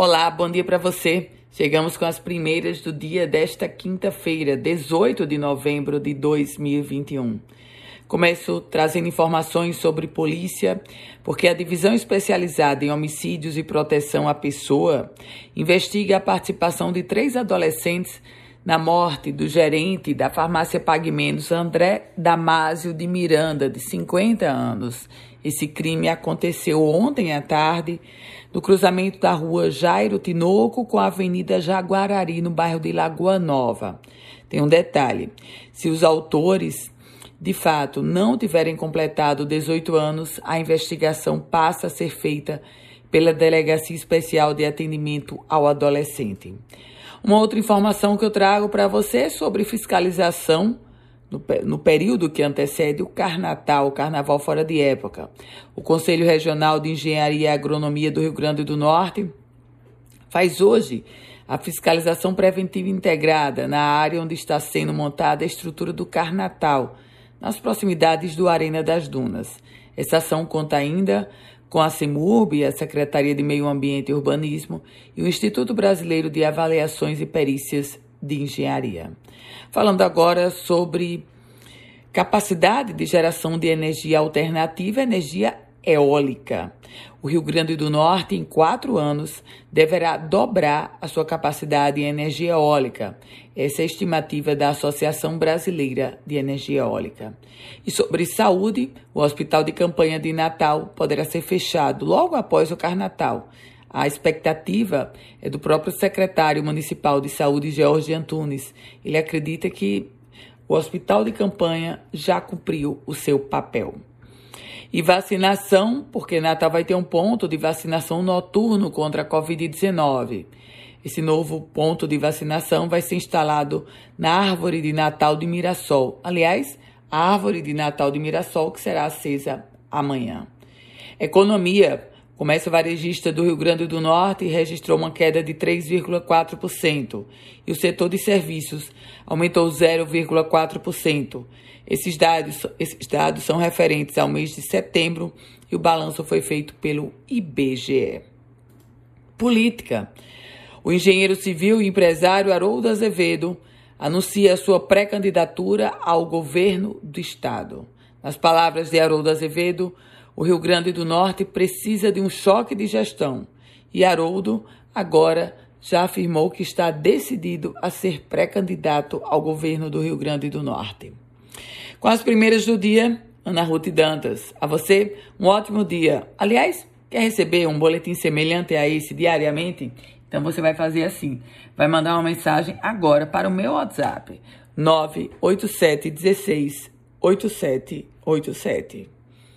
Olá, bom dia para você. Chegamos com as primeiras do dia desta quinta-feira, 18 de novembro de 2021. Começo trazendo informações sobre polícia, porque a Divisão Especializada em Homicídios e Proteção à Pessoa investiga a participação de três adolescentes na morte do gerente da farmácia Pague Menos, André Damásio de Miranda, de 50 anos. Esse crime aconteceu ontem à tarde no cruzamento da rua Jairo Tinoco com a Avenida Jaguarari, no bairro de Lagoa Nova. Tem um detalhe: se os autores de fato não tiverem completado 18 anos, a investigação passa a ser feita pela Delegacia Especial de Atendimento ao Adolescente. Uma outra informação que eu trago para você sobre fiscalização no, no, período que antecede o Carnatal, o Carnaval fora de época. O Conselho Regional de Engenharia e Agronomia do Rio Grande do Norte faz hoje a fiscalização preventiva integrada na área onde está sendo montada a estrutura do Carnatal, nas proximidades do Arena das Dunas. Essa ação conta ainda com a CEMURB, a Secretaria de Meio Ambiente e Urbanismo, e o Instituto Brasileiro de Avaliações e Perícias de Engenharia. Falando agora sobre capacidade de geração de energia alternativa, energia eólica. O Rio Grande do Norte, em quatro anos, deverá dobrar a sua capacidade em energia eólica. Essa é a estimativa da Associação Brasileira de Energia Eólica. E sobre saúde, o Hospital de Campanha de Natal poderá ser fechado logo após o Carnatal. A expectativa é do próprio secretário municipal de saúde, Jorge Antunes. Ele acredita que o hospital de campanha já cumpriu o seu papel. E vacinação, porque Natal vai ter um ponto de vacinação noturno contra a Covid-19. Esse novo ponto de vacinação vai ser instalado na árvore de Natal de Mirassol. Aliás, a árvore de Natal de Mirassol que será acesa amanhã. Economia. Comércio varejista do Rio Grande do Norte registrou uma queda de 3,4% e o setor de serviços aumentou 0,4%. Esses dados, esses dados são referentes ao mês de setembro e o balanço foi feito pelo IBGE. Política. O engenheiro civil e empresário Haroldo Azevedo anuncia sua pré-candidatura ao governo do Estado. Nas palavras de Haroldo Azevedo, o Rio Grande do Norte precisa de um choque de gestão e Haroldo agora já afirmou que está decidido a ser pré-candidato ao governo do Rio Grande do Norte. Com as primeiras do dia, Ana Ruth Dantas. A você, um ótimo dia. Aliás, quer receber um boletim semelhante a esse diariamente? Então você vai fazer assim: vai mandar uma mensagem agora para o meu WhatsApp 987 16 8787.